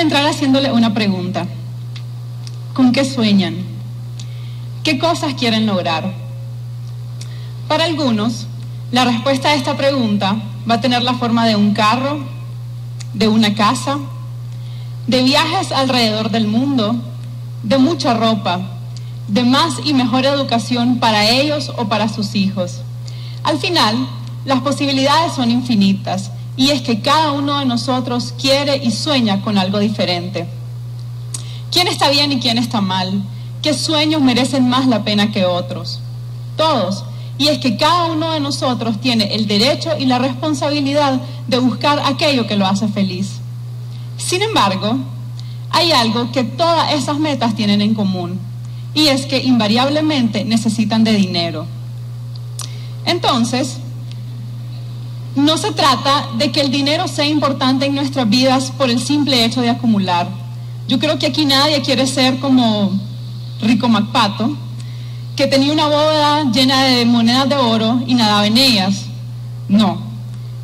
Entrar haciéndole una pregunta. ¿Con qué sueñan? ¿Qué cosas quieren lograr? Para algunos, la respuesta a esta pregunta va a tener la forma de un carro, de una casa, de viajes alrededor del mundo, de mucha ropa, de más y mejor educación para ellos o para sus hijos. Al final, las posibilidades son infinitas y es que cada uno de nosotros quiere y sueña con algo diferente. ¿Quién está bien y quién está mal? ¿Qué sueños merecen más la pena que otros? Todos. Y es que cada uno de nosotros tiene el derecho y la responsabilidad de buscar aquello que lo hace feliz. Sin embargo, hay algo que todas esas metas tienen en común, y es que invariablemente necesitan de dinero. Entonces, no se trata de que el dinero sea importante en nuestras vidas por el simple hecho de acumular. Yo creo que aquí nadie quiere ser como Rico MacPato, que tenía una bóveda llena de monedas de oro y nadaba en ellas. No.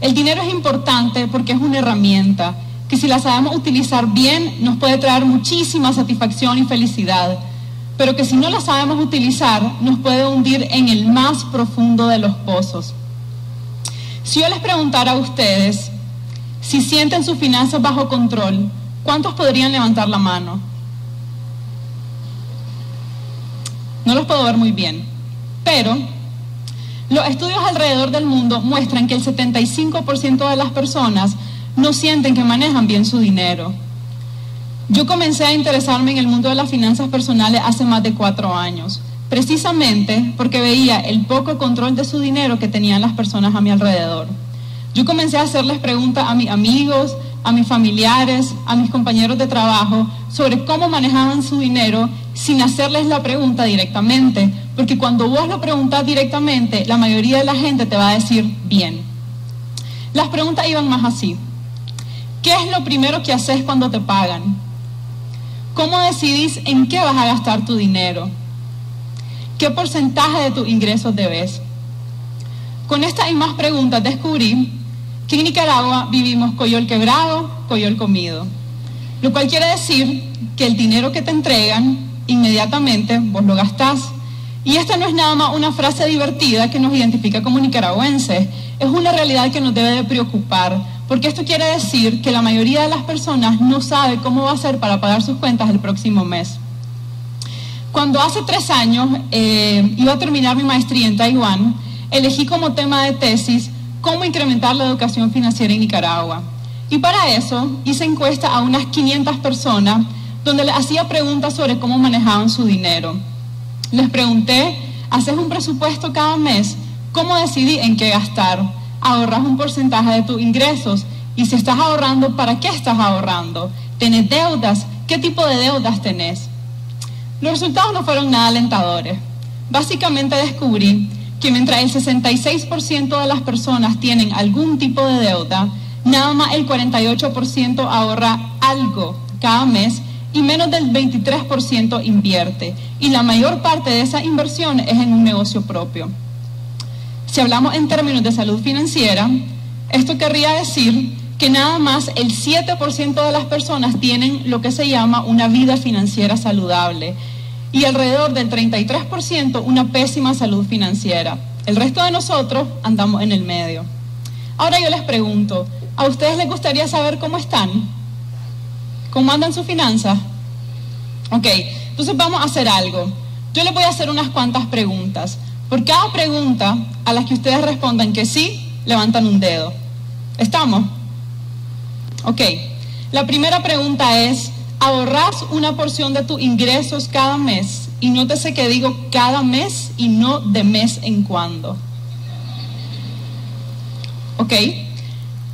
El dinero es importante porque es una herramienta que si la sabemos utilizar bien nos puede traer muchísima satisfacción y felicidad, pero que si no la sabemos utilizar nos puede hundir en el más profundo de los pozos. Si yo les preguntara a ustedes si sienten sus finanzas bajo control, ¿cuántos podrían levantar la mano? No los puedo ver muy bien, pero los estudios alrededor del mundo muestran que el 75% de las personas no sienten que manejan bien su dinero. Yo comencé a interesarme en el mundo de las finanzas personales hace más de cuatro años, precisamente porque veía el poco control de su dinero que tenían las personas a mi alrededor. Yo comencé a hacerles preguntas a mis amigos, a mis familiares, a mis compañeros de trabajo sobre cómo manejaban su dinero sin hacerles la pregunta directamente, porque cuando vos lo preguntas directamente, la mayoría de la gente te va a decir bien. Las preguntas iban más así. ¿Qué es lo primero que haces cuando te pagan? ¿Cómo decidís en qué vas a gastar tu dinero? ¿Qué porcentaje de tus ingresos debes? Con estas y más preguntas descubrí que en Nicaragua vivimos coyol quebrado, coyol comido. Lo cual quiere decir que el dinero que te entregan, inmediatamente vos lo gastás. Y esta no es nada más una frase divertida que nos identifica como nicaragüenses, es una realidad que nos debe de preocupar porque esto quiere decir que la mayoría de las personas no sabe cómo va a hacer para pagar sus cuentas el próximo mes. Cuando hace tres años eh, iba a terminar mi maestría en Taiwán, elegí como tema de tesis cómo incrementar la educación financiera en Nicaragua. Y para eso hice encuesta a unas 500 personas donde les hacía preguntas sobre cómo manejaban su dinero. Les pregunté, ¿haces un presupuesto cada mes? ¿Cómo decidí en qué gastar? ahorras un porcentaje de tus ingresos. Y si estás ahorrando, ¿para qué estás ahorrando? ¿Tenés deudas? ¿Qué tipo de deudas tenés? Los resultados no fueron nada alentadores. Básicamente descubrí que mientras el 66% de las personas tienen algún tipo de deuda, nada más el 48% ahorra algo cada mes y menos del 23% invierte. Y la mayor parte de esa inversión es en un negocio propio. Si hablamos en términos de salud financiera, esto querría decir que nada más el 7% de las personas tienen lo que se llama una vida financiera saludable y alrededor del 33% una pésima salud financiera. El resto de nosotros andamos en el medio. Ahora yo les pregunto, ¿a ustedes les gustaría saber cómo están? ¿Cómo andan sus finanzas? Ok, entonces vamos a hacer algo. Yo les voy a hacer unas cuantas preguntas. Por cada pregunta a las que ustedes respondan que sí, levantan un dedo. ¿Estamos? Ok. La primera pregunta es, ¿ahorras una porción de tus ingresos cada mes? Y nótese que digo cada mes y no de mes en cuando. ¿Ok?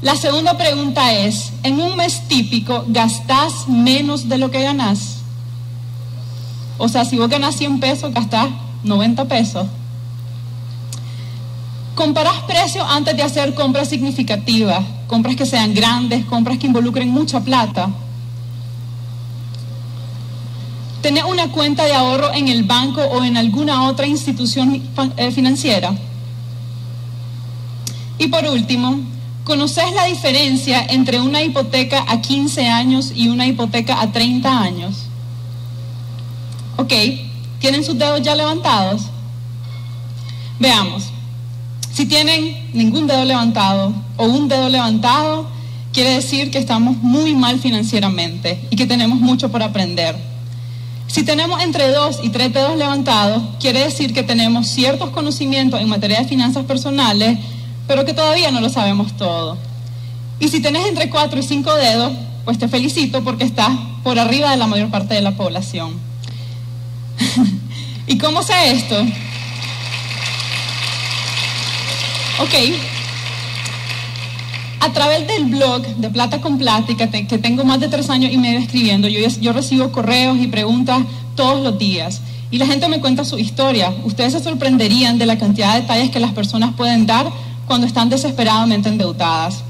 La segunda pregunta es, ¿en un mes típico gastas menos de lo que ganas? O sea, si vos ganas 100 pesos, gastás 90 pesos. Comparás precios antes de hacer compras significativas, compras que sean grandes, compras que involucren mucha plata. Tener una cuenta de ahorro en el banco o en alguna otra institución eh, financiera. Y por último, ¿Conoces la diferencia entre una hipoteca a 15 años y una hipoteca a 30 años? Ok, ¿tienen sus dedos ya levantados? Veamos. Si tienen ningún dedo levantado o un dedo levantado, quiere decir que estamos muy mal financieramente y que tenemos mucho por aprender. Si tenemos entre dos y tres dedos levantados, quiere decir que tenemos ciertos conocimientos en materia de finanzas personales, pero que todavía no lo sabemos todo. Y si tenés entre cuatro y cinco dedos, pues te felicito porque estás por arriba de la mayor parte de la población. ¿Y cómo sé esto? Ok. A través del blog de Plata con Plática, que tengo más de tres años y medio escribiendo, yo, yo recibo correos y preguntas todos los días. Y la gente me cuenta su historia. Ustedes se sorprenderían de la cantidad de detalles que las personas pueden dar cuando están desesperadamente endeudadas.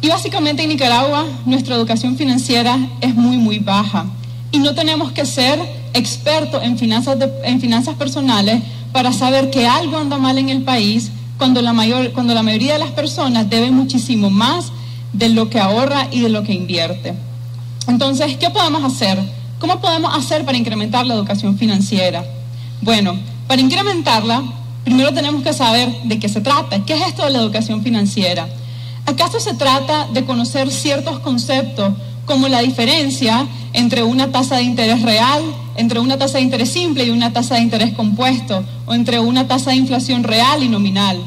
Y básicamente en Nicaragua nuestra educación financiera es muy, muy baja. Y no tenemos que ser expertos en finanzas, en finanzas personales para saber que algo anda mal en el país cuando la, mayor, cuando la mayoría de las personas deben muchísimo más de lo que ahorra y de lo que invierte. Entonces, ¿qué podemos hacer? ¿Cómo podemos hacer para incrementar la educación financiera? Bueno, para incrementarla, primero tenemos que saber de qué se trata. ¿Qué es esto de la educación financiera? ¿Acaso se trata de conocer ciertos conceptos como la diferencia entre una tasa de interés real, entre una tasa de interés simple y una tasa de interés compuesto, o entre una tasa de inflación real y nominal.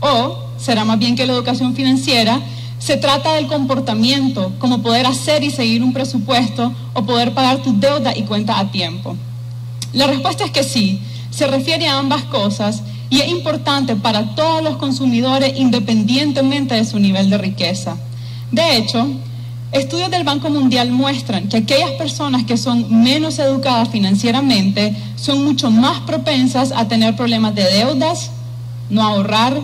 O será más bien que la educación financiera se trata del comportamiento, como poder hacer y seguir un presupuesto o poder pagar tus deudas y cuentas a tiempo. La respuesta es que sí, se refiere a ambas cosas y es importante para todos los consumidores independientemente de su nivel de riqueza. De hecho, Estudios del Banco Mundial muestran que aquellas personas que son menos educadas financieramente son mucho más propensas a tener problemas de deudas, no ahorrar,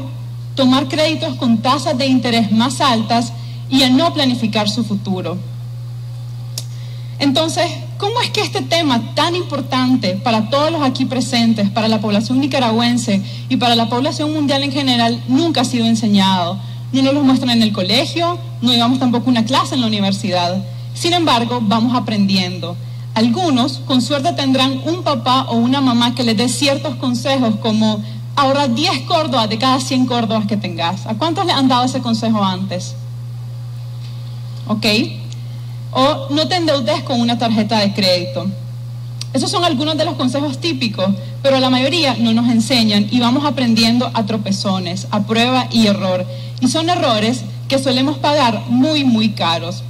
tomar créditos con tasas de interés más altas y a no planificar su futuro. Entonces, ¿cómo es que este tema tan importante para todos los aquí presentes, para la población nicaragüense y para la población mundial en general, nunca ha sido enseñado? No nos lo muestran en el colegio, no llevamos tampoco una clase en la universidad. Sin embargo, vamos aprendiendo. Algunos, con suerte, tendrán un papá o una mamá que les dé ciertos consejos como ahorra 10 córdobas de cada 100 córdobas que tengas. ¿A cuántos le han dado ese consejo antes? ¿Ok? O no te endeudes con una tarjeta de crédito. Esos son algunos de los consejos típicos, pero la mayoría no nos enseñan y vamos aprendiendo a tropezones, a prueba y error. Y son errores que solemos pagar muy, muy caros.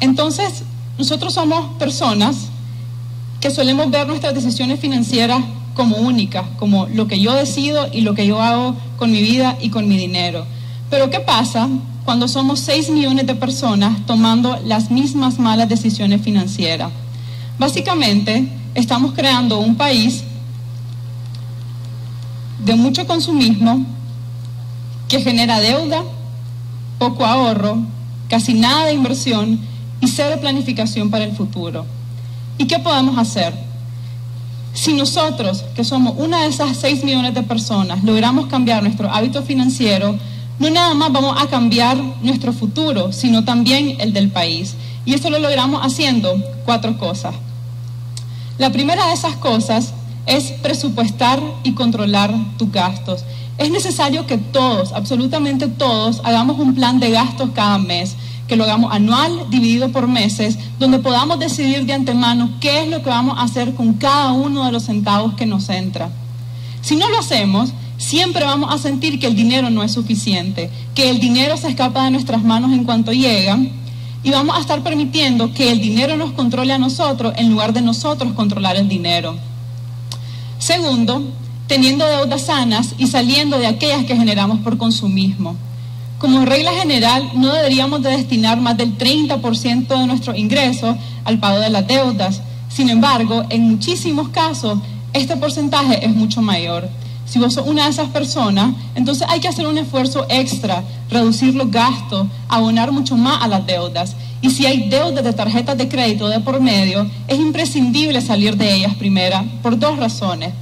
Entonces, nosotros somos personas que solemos ver nuestras decisiones financieras como únicas, como lo que yo decido y lo que yo hago con mi vida y con mi dinero. Pero ¿qué pasa cuando somos 6 millones de personas tomando las mismas malas decisiones financieras? Básicamente, estamos creando un país de mucho consumismo que genera deuda, poco ahorro, casi nada de inversión y cero planificación para el futuro. ¿Y qué podemos hacer? Si nosotros, que somos una de esas 6 millones de personas, logramos cambiar nuestro hábito financiero, no nada más vamos a cambiar nuestro futuro, sino también el del país. Y eso lo logramos haciendo cuatro cosas. La primera de esas cosas es presupuestar y controlar tus gastos. Es necesario que todos, absolutamente todos, hagamos un plan de gastos cada mes, que lo hagamos anual, dividido por meses, donde podamos decidir de antemano qué es lo que vamos a hacer con cada uno de los centavos que nos entra. Si no lo hacemos, siempre vamos a sentir que el dinero no es suficiente, que el dinero se escapa de nuestras manos en cuanto llega y vamos a estar permitiendo que el dinero nos controle a nosotros en lugar de nosotros controlar el dinero. Segundo, teniendo deudas sanas y saliendo de aquellas que generamos por consumismo. Como regla general, no deberíamos de destinar más del 30% de nuestros ingresos al pago de las deudas. Sin embargo, en muchísimos casos, este porcentaje es mucho mayor. Si vos sos una de esas personas, entonces hay que hacer un esfuerzo extra, reducir los gastos, abonar mucho más a las deudas. Y si hay deudas de tarjetas de crédito de por medio, es imprescindible salir de ellas primera por dos razones.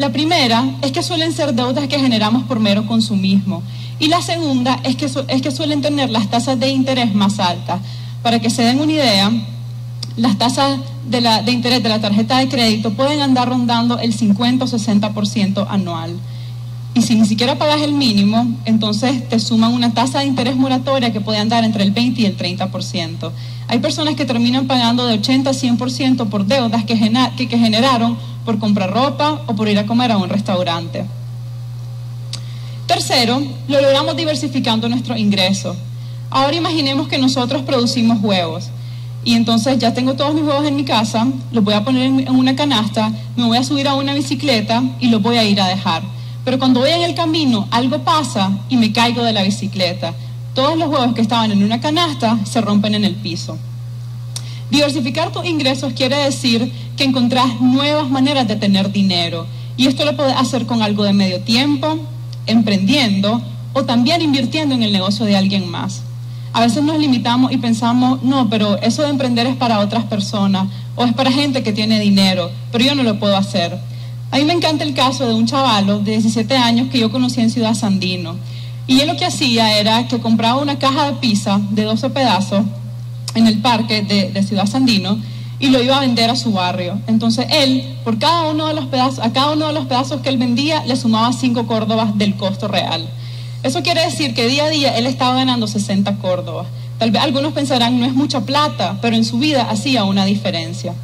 La primera es que suelen ser deudas que generamos por mero consumismo. Y la segunda es que, es que suelen tener las tasas de interés más altas. Para que se den una idea, las tasas de, la, de interés de la tarjeta de crédito pueden andar rondando el 50 o 60% anual. Y si ni siquiera pagas el mínimo, entonces te suman una tasa de interés moratoria que puede andar entre el 20 y el 30%. Hay personas que terminan pagando de 80 a 100% por deudas que, que, que generaron por comprar ropa o por ir a comer a un restaurante. Tercero, lo logramos diversificando nuestros ingresos. Ahora imaginemos que nosotros producimos huevos y entonces ya tengo todos mis huevos en mi casa, los voy a poner en una canasta, me voy a subir a una bicicleta y los voy a ir a dejar. Pero cuando voy en el camino, algo pasa y me caigo de la bicicleta. Todos los huevos que estaban en una canasta se rompen en el piso. Diversificar tus ingresos quiere decir que encontrás nuevas maneras de tener dinero. Y esto lo puedes hacer con algo de medio tiempo, emprendiendo o también invirtiendo en el negocio de alguien más. A veces nos limitamos y pensamos, no, pero eso de emprender es para otras personas o es para gente que tiene dinero, pero yo no lo puedo hacer. A mí me encanta el caso de un chavalo de 17 años que yo conocí en Ciudad Sandino. Y él lo que hacía era que compraba una caja de pizza de 12 pedazos en el parque de, Ciudad Sandino y lo iba a vender a su barrio. Entonces él, por cada uno de los pedazos, a cada uno de los pedazos que él vendía, le sumaba 5 córdobas del costo real. Eso quiere decir que día a día él estaba ganando 60 córdobas. Tal vez algunos pensarán, no es mucha plata, pero en su vida hacía una diferencia.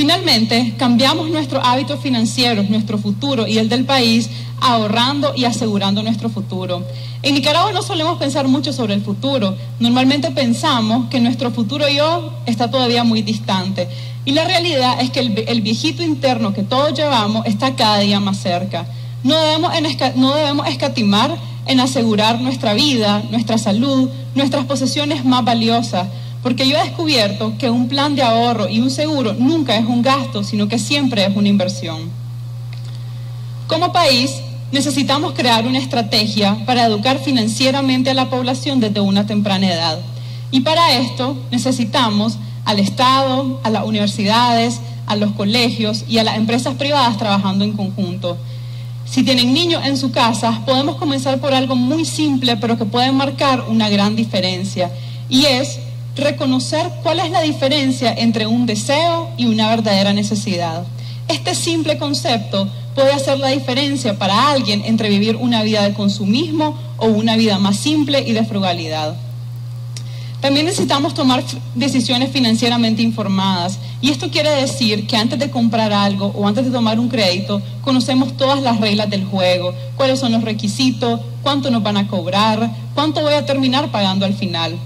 Finalmente, cambiamos nuestros hábitos financieros, nuestro futuro y el del país, ahorrando y asegurando nuestro futuro. En Nicaragua no solemos pensar mucho sobre el futuro. Normalmente pensamos que nuestro futuro yo está todavía muy distante. Y la realidad es que el, viejito interno que todos llevamos está cada día más cerca. No debemos, no debemos escatimar en asegurar nuestra vida, nuestra salud, nuestras posesiones más valiosas porque yo he descubierto que un plan de ahorro y un seguro nunca es un gasto, sino que siempre es una inversión. Como país, necesitamos crear una estrategia para educar financieramente a la población desde una temprana edad. Y para esto necesitamos al Estado, a las universidades, a los colegios y a las empresas privadas trabajando en conjunto. Si tienen niños en su casa, podemos comenzar por algo muy simple, pero que puede marcar una gran diferencia. Y es reconocer cuál es la diferencia entre un deseo y una verdadera necesidad. Este simple concepto puede hacer la diferencia para alguien entre vivir una vida de consumismo o una vida más simple y de frugalidad. También necesitamos tomar decisiones financieramente informadas y esto quiere decir que antes de comprar algo o antes de tomar un crédito conocemos todas las reglas del juego, cuáles son los requisitos, cuánto nos van a cobrar, cuánto voy a terminar pagando al final.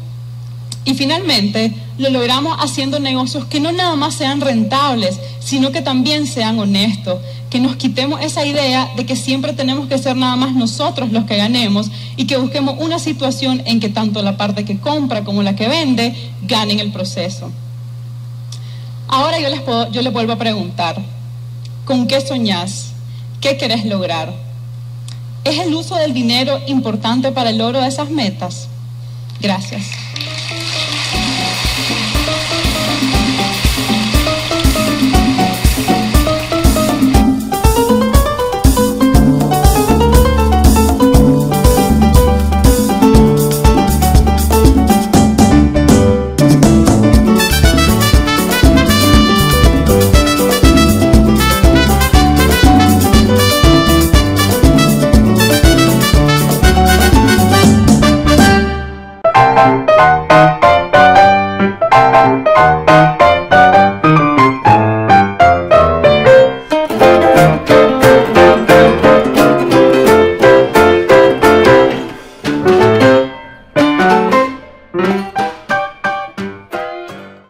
Y finalmente lo logramos haciendo negocios que no nada más sean rentables, sino que también sean honestos, que nos quitemos esa idea de que siempre tenemos que ser nada más nosotros los que ganemos y que busquemos una situación en que tanto la parte que compra como la que vende ganen el proceso. Ahora yo les, puedo, yo les vuelvo a preguntar, ¿con qué soñás? ¿Qué querés lograr? ¿Es el uso del dinero importante para el logro de esas metas? Gracias.